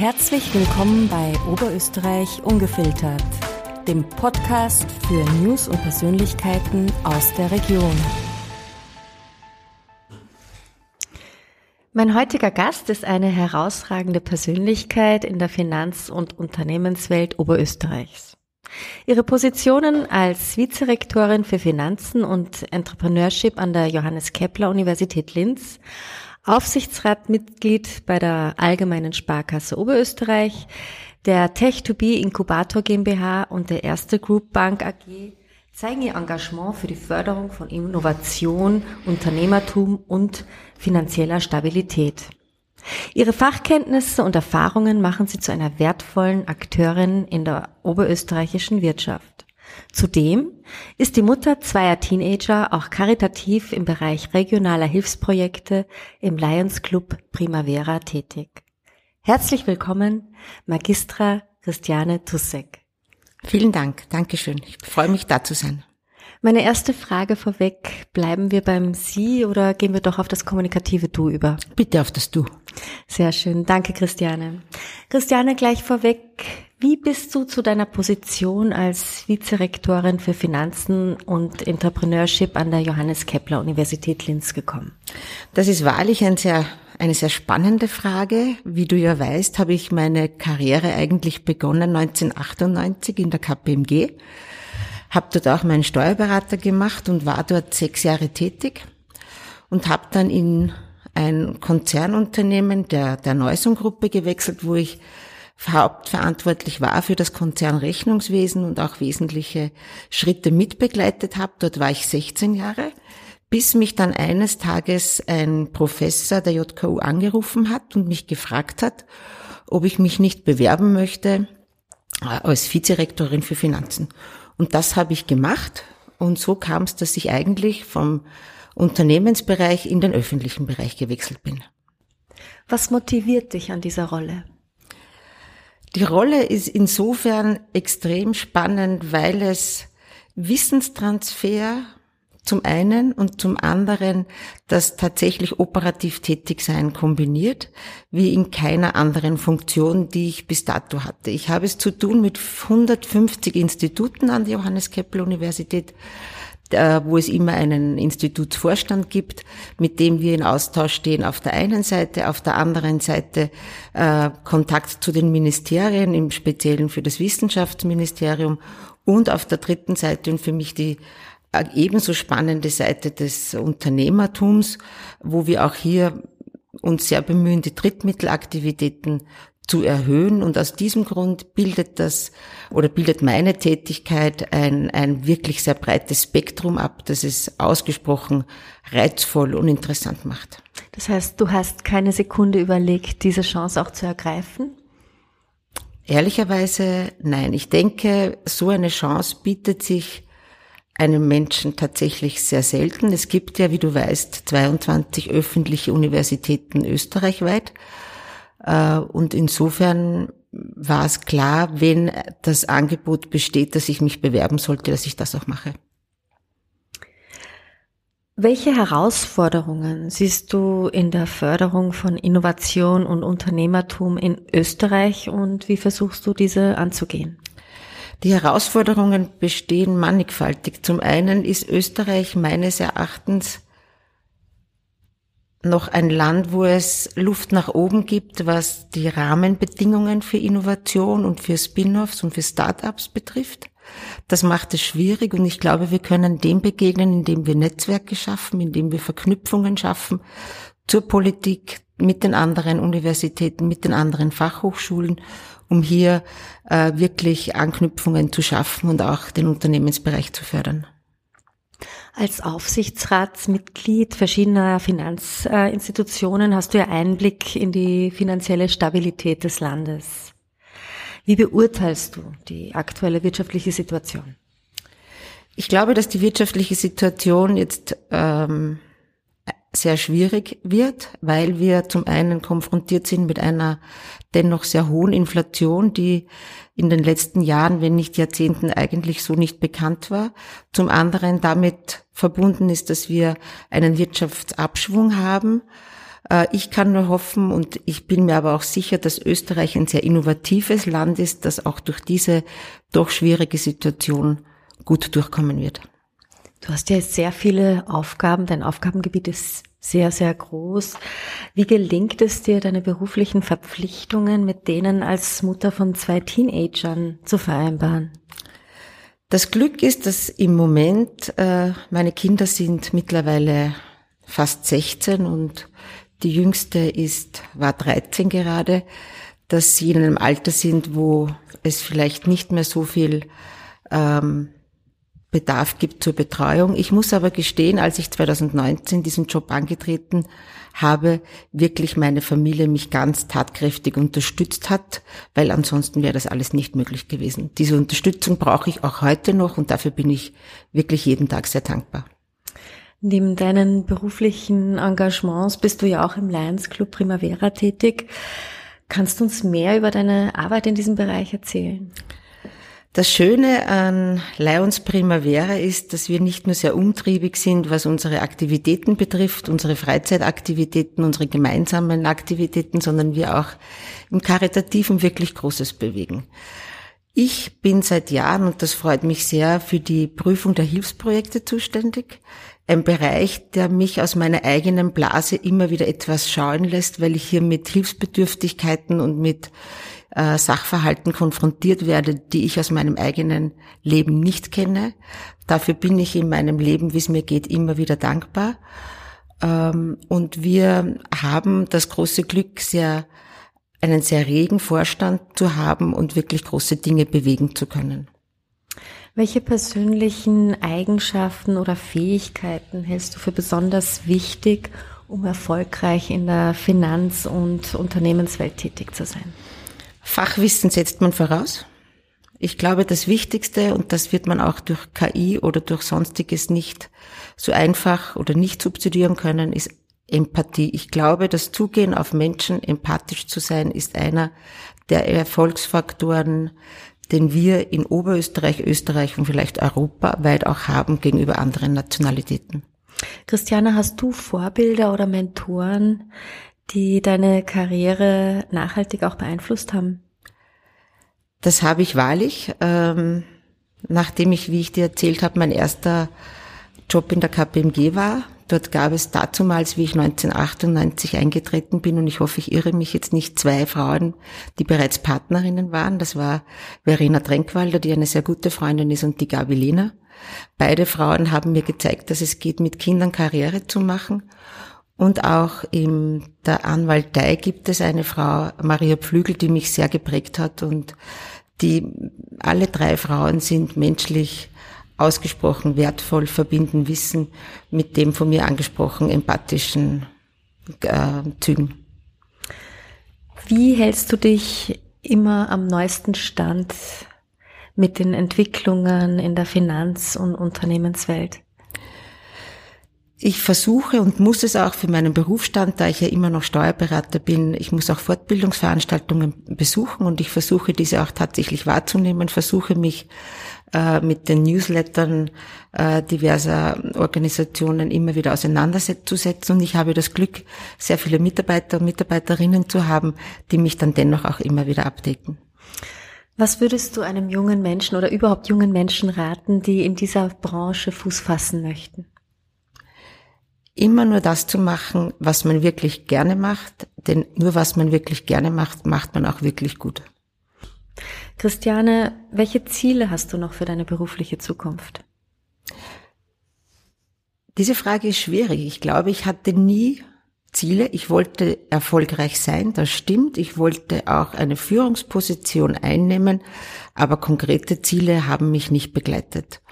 Herzlich willkommen bei Oberösterreich Ungefiltert, dem Podcast für News und Persönlichkeiten aus der Region. Mein heutiger Gast ist eine herausragende Persönlichkeit in der Finanz- und Unternehmenswelt Oberösterreichs. Ihre Positionen als Vizerektorin für Finanzen und Entrepreneurship an der Johannes Kepler Universität Linz, Aufsichtsratmitglied bei der Allgemeinen Sparkasse Oberösterreich, der Tech2B Inkubator GmbH und der Erste Group Bank AG zeigen ihr Engagement für die Förderung von Innovation, Unternehmertum und finanzieller Stabilität. Ihre Fachkenntnisse und Erfahrungen machen sie zu einer wertvollen Akteurin in der oberösterreichischen Wirtschaft. Zudem ist die Mutter zweier Teenager auch karitativ im Bereich regionaler Hilfsprojekte im Lions Club Primavera tätig. Herzlich willkommen, Magistra Christiane Tussek. Vielen Dank, Dankeschön. Ich freue mich, da zu sein. Meine erste Frage vorweg, bleiben wir beim Sie oder gehen wir doch auf das kommunikative Du über? Bitte auf das Du. Sehr schön, danke Christiane. Christiane, gleich vorweg, wie bist du zu deiner Position als Vizerektorin für Finanzen und Entrepreneurship an der Johannes Kepler Universität Linz gekommen? Das ist wahrlich ein sehr eine sehr spannende Frage. Wie du ja weißt, habe ich meine Karriere eigentlich begonnen 1998 in der KPMG, habe dort auch meinen Steuerberater gemacht und war dort sechs Jahre tätig und habe dann in ein Konzernunternehmen der, der Neusung-Gruppe gewechselt, wo ich hauptverantwortlich war für das Konzernrechnungswesen und auch wesentliche Schritte mitbegleitet habe. Dort war ich 16 Jahre bis mich dann eines Tages ein Professor der JKU angerufen hat und mich gefragt hat, ob ich mich nicht bewerben möchte äh, als Vizerektorin für Finanzen. Und das habe ich gemacht und so kam es, dass ich eigentlich vom Unternehmensbereich in den öffentlichen Bereich gewechselt bin. Was motiviert dich an dieser Rolle? Die Rolle ist insofern extrem spannend, weil es Wissenstransfer zum einen und zum anderen das tatsächlich operativ tätig sein kombiniert, wie in keiner anderen Funktion, die ich bis dato hatte. Ich habe es zu tun mit 150 Instituten an der Johannes Kepler Universität, wo es immer einen Institutsvorstand gibt, mit dem wir in Austausch stehen. Auf der einen Seite, auf der anderen Seite äh, Kontakt zu den Ministerien, im Speziellen für das Wissenschaftsministerium und auf der dritten Seite und für mich die ebenso spannende Seite des Unternehmertums, wo wir auch hier uns sehr bemühen, die Drittmittelaktivitäten zu erhöhen. Und aus diesem Grund bildet das oder bildet meine Tätigkeit ein, ein wirklich sehr breites Spektrum ab, das es ausgesprochen reizvoll und interessant macht. Das heißt, du hast keine Sekunde überlegt, diese Chance auch zu ergreifen? Ehrlicherweise nein. Ich denke, so eine Chance bietet sich einem Menschen tatsächlich sehr selten. Es gibt ja, wie du weißt, 22 öffentliche Universitäten österreichweit. Äh, und insofern war es klar, wenn das Angebot besteht, dass ich mich bewerben sollte, dass ich das auch mache. Welche Herausforderungen siehst du in der Förderung von Innovation und Unternehmertum in Österreich und wie versuchst du diese anzugehen? Die Herausforderungen bestehen mannigfaltig. Zum einen ist Österreich meines Erachtens noch ein Land, wo es Luft nach oben gibt, was die Rahmenbedingungen für Innovation und für Spin-offs und für Start-ups betrifft. Das macht es schwierig und ich glaube, wir können dem begegnen, indem wir Netzwerke schaffen, indem wir Verknüpfungen schaffen zur Politik mit den anderen Universitäten, mit den anderen Fachhochschulen um hier äh, wirklich Anknüpfungen zu schaffen und auch den Unternehmensbereich zu fördern. Als Aufsichtsratsmitglied verschiedener Finanzinstitutionen hast du ja Einblick in die finanzielle Stabilität des Landes. Wie beurteilst du die aktuelle wirtschaftliche Situation? Ich glaube, dass die wirtschaftliche Situation jetzt ähm, sehr schwierig wird, weil wir zum einen konfrontiert sind mit einer dennoch sehr hohen Inflation, die in den letzten Jahren, wenn nicht Jahrzehnten eigentlich so nicht bekannt war. Zum anderen damit verbunden ist, dass wir einen Wirtschaftsabschwung haben, Äh, ich kann nur hoffen und ich bin mir aber auch sicher, dass Österreich ein sehr innovatives Land ist, das auch durch diese doch schwierige Situation gut durchkommen wird. Du hast ja sehr viele Aufgaben, dein Aufgabengebiet ist sehr, sehr groß. Wie gelingt es dir, deine beruflichen Verpflichtungen mit denen als Mutter von zwei Teenagern zu vereinbaren? Das Glück ist, dass im Moment äh, meine Kinder sind mittlerweile fast 16 und die jüngste ist, war 13 gerade, dass sie in einem Alter sind, wo es vielleicht nicht mehr so viel ähm, Bedarf gibt zur Betreuung. Ich muss aber gestehen, als ich 2019 diesen Job angetreten habe, wirklich meine Familie mich ganz tatkräftig unterstützt hat, weil ansonsten wäre das alles nicht möglich gewesen. Diese Unterstützung brauche ich auch heute noch und dafür bin ich wirklich jeden Tag sehr dankbar. Neben deinen beruflichen Engagements bist du ja auch im Lions Club Primavera tätig. Kannst du uns mehr über deine Arbeit in diesem Bereich erzählen? Das Schöne an Lions Primavera ist, dass wir nicht nur sehr umtriebig sind, was unsere Aktivitäten betrifft, unsere Freizeitaktivitäten, unsere gemeinsamen Aktivitäten, sondern wir auch im Karitativen wirklich Großes bewegen. Ich bin seit Jahren, und das freut mich sehr, für die Prüfung der Hilfsprojekte zuständig ein Bereich, der mich aus meiner eigenen Blase immer wieder etwas schauen lässt, weil ich hier mit Hilfsbedürftigkeiten und mit äh, Sachverhalten konfrontiert werde, die ich aus meinem eigenen Leben nicht kenne. Dafür bin ich in meinem Leben, wie es mir geht, immer wieder dankbar. Ähm, und wir haben das große Glück, sehr, einen sehr regen Vorstand zu haben und wirklich große Dinge bewegen zu können. Welche persönlichen Eigenschaften oder Fähigkeiten hältst du für besonders wichtig, um erfolgreich in der Finanz- und Unternehmenswelt tätig zu sein? Fachwissen setzt man voraus. Ich glaube, das Wichtigste, und das wird man auch durch KI oder durch Sonstiges nicht so einfach oder nicht subsidieren können, ist Empathie. Ich glaube, das Zugehen auf Menschen, empathisch zu sein, ist einer der Erfolgsfaktoren, den wir in Oberösterreich, Österreich und vielleicht europaweit auch haben gegenüber anderen Nationalitäten. Christiane, hast du Vorbilder oder Mentoren, die deine Karriere nachhaltig auch beeinflusst haben? Das habe ich wahrlich. Ähm, nachdem ich, wie ich dir erzählt habe, mein erster Job in der KPMG war, Dort gab es dazumals, wie ich 1998 eingetreten bin, und ich hoffe, ich irre mich jetzt nicht, zwei Frauen, die bereits Partnerinnen waren. Das war Verena Tränkwalder, die eine sehr gute Freundin ist, und die Gabi Lehner. Beide Frauen haben mir gezeigt, dass es geht, mit Kindern Karriere zu machen. Und auch in der Anwaltei gibt es eine Frau, Maria Pflügel, die mich sehr geprägt hat und die alle drei Frauen sind menschlich ausgesprochen wertvoll, verbinden Wissen mit dem von mir angesprochen empathischen äh, Zügen. Wie hältst du dich immer am neuesten Stand mit den Entwicklungen in der Finanz- und Unternehmenswelt? Ich versuche und muss es auch für meinen Berufsstand, da ich ja immer noch Steuerberater bin, ich muss auch Fortbildungsveranstaltungen besuchen und ich versuche diese auch tatsächlich wahrzunehmen, versuche mich äh, mit den Newslettern äh, diverser Organisationen immer wieder auseinanderzusetzen. Und ich habe das Glück, sehr viele Mitarbeiter und Mitarbeiterinnen zu haben, die mich dann dennoch auch immer wieder abdecken. Was würdest du einem jungen Menschen oder überhaupt jungen Menschen raten, die in dieser Branche Fuß fassen möchten? Immer nur das zu machen, was man wirklich gerne macht, denn nur was man wirklich gerne macht, macht man auch wirklich gut. Christiane, welche Ziele hast du noch für deine berufliche Zukunft? Diese Frage ist schwierig. Ich glaube, ich hatte nie Ziele. Ich wollte erfolgreich sein, das stimmt. Ich wollte auch eine Führungsposition einnehmen, aber konkrete Ziele haben mich nicht begleitet.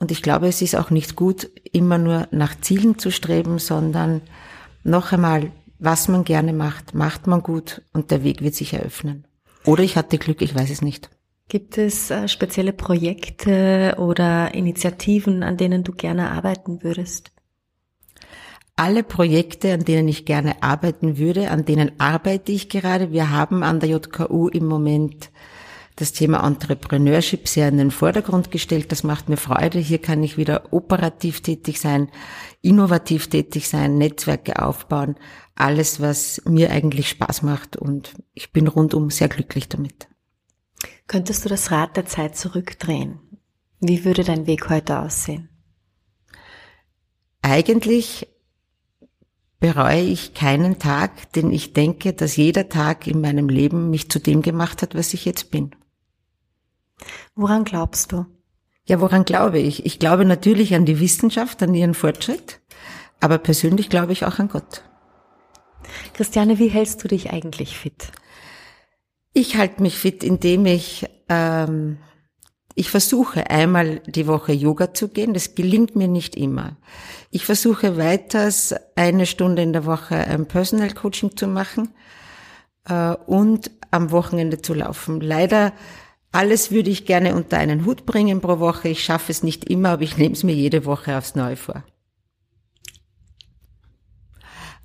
Und ich glaube, es ist auch nicht gut, immer nur nach Zielen zu streben, sondern noch einmal, was man gerne macht, macht man gut und der Weg wird sich eröffnen. Oder ich hatte Glück, ich weiß es nicht. Gibt es äh, spezielle Projekte oder Initiativen, an denen du gerne arbeiten würdest? Alle Projekte, an denen ich gerne arbeiten würde, an denen arbeite ich gerade. Wir haben an der JKU im Moment das Thema Entrepreneurship sehr in den Vordergrund gestellt. Das macht mir Freude. Hier kann ich wieder operativ tätig sein, innovativ tätig sein, Netzwerke aufbauen. Alles, was mir eigentlich Spaß macht. Und ich bin rundum sehr glücklich damit. Könntest du das Rad der Zeit zurückdrehen? Wie würde dein Weg heute aussehen? Eigentlich bereue ich keinen Tag, denn ich denke, dass jeder Tag in meinem Leben mich zu dem gemacht hat, was ich jetzt bin. Woran glaubst du? Ja, woran glaube ich? Ich glaube natürlich an die Wissenschaft, an ihren Fortschritt, aber persönlich glaube ich auch an Gott. Christiane, wie hältst du dich eigentlich fit? Ich halte mich fit, indem ich ähm, ich versuche einmal die Woche Yoga zu gehen. Das gelingt mir nicht immer. Ich versuche weiters eine Stunde in der Woche ein Personal Coaching zu machen äh, und am Wochenende zu laufen. Leider alles würde ich gerne unter einen Hut bringen pro Woche. Ich schaffe es nicht immer, aber ich nehme es mir jede Woche aufs Neue vor.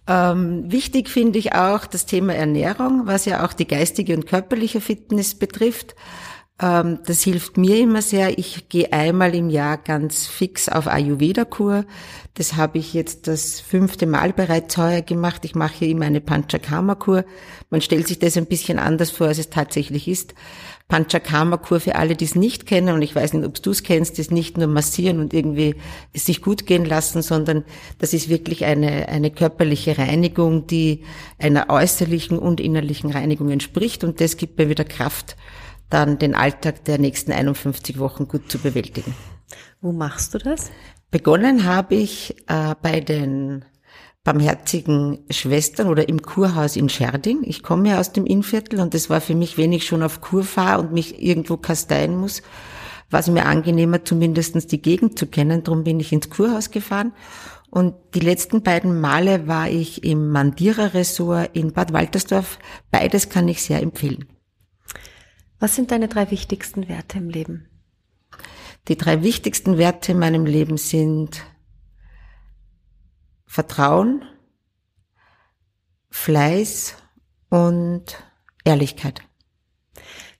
Ähm, wichtig finde ich auch das Thema Ernährung, was ja auch die geistige und körperliche Fitness betrifft. Ähm, das hilft mir immer sehr. Ich gehe einmal im Jahr ganz fix auf Ayurveda-Kur. Das habe ich jetzt das fünfte Mal bereits heuer gemacht. Ich mache hier immer eine Panchakarma-Kur. Man stellt sich das ein bisschen anders vor, als es tatsächlich ist. Panchakarma-Kur für alle, die es nicht kennen, und ich weiß nicht, ob du es kennst, ist nicht nur massieren und irgendwie sich gut gehen lassen, sondern das ist wirklich eine, eine körperliche Reinigung, die einer äußerlichen und innerlichen Reinigung entspricht und das gibt mir wieder Kraft, dann den Alltag der nächsten 51 Wochen gut zu bewältigen. Wo machst du das? Begonnen habe ich äh, bei den barmherzigen Schwestern oder im Kurhaus in Scherding. Ich komme ja aus dem Innviertel und es war für mich, wenn ich schon auf Kur fahre und mich irgendwo kasteien muss, war es mir angenehmer, zumindestens die Gegend zu kennen. Darum bin ich ins Kurhaus gefahren. Und die letzten beiden Male war ich im Mandira-Ressort in Bad Waltersdorf. Beides kann ich sehr empfehlen. Was sind deine drei wichtigsten Werte im Leben? Die drei wichtigsten Werte in meinem Leben sind Vertrauen, Fleiß und Ehrlichkeit.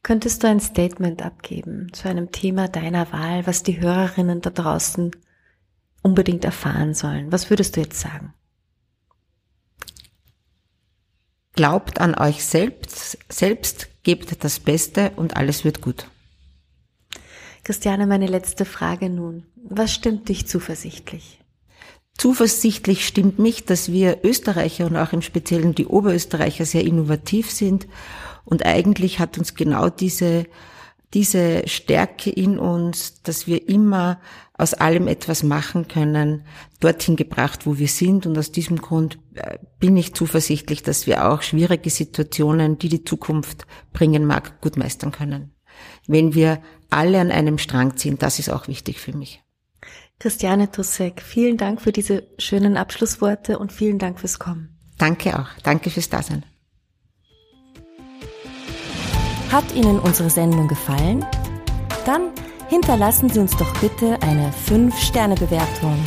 Könntest du ein Statement abgeben zu einem Thema deiner Wahl, was die Hörerinnen da draußen unbedingt erfahren sollen? Was würdest du jetzt sagen? Glaubt an euch selbst, selbst gebt das Beste und alles wird gut. Christiane, meine letzte Frage nun. Was stimmt dich zuversichtlich? Zuversichtlich stimmt mich, dass wir Österreicher und auch im Speziellen die Oberösterreicher sehr innovativ sind und eigentlich hat uns genau diese diese Stärke in uns, dass wir immer aus allem etwas machen können, dorthin gebracht, wo wir sind. Und aus diesem Grund äh, bin ich zuversichtlich, dass wir auch schwierige Situationen, die die Zukunft bringen mag, gut meistern können. Wenn wir alle an einem Strang ziehen, das ist auch wichtig für mich. Christiane Tussek, vielen Dank für diese schönen Abschlussworte und vielen Dank fürs Kommen. Danke auch. Danke fürs Dasein. Hat Ihnen unsere Sendung gefallen? Dann hinterlassen Sie uns doch bitte eine 5-Sterne-Bewertung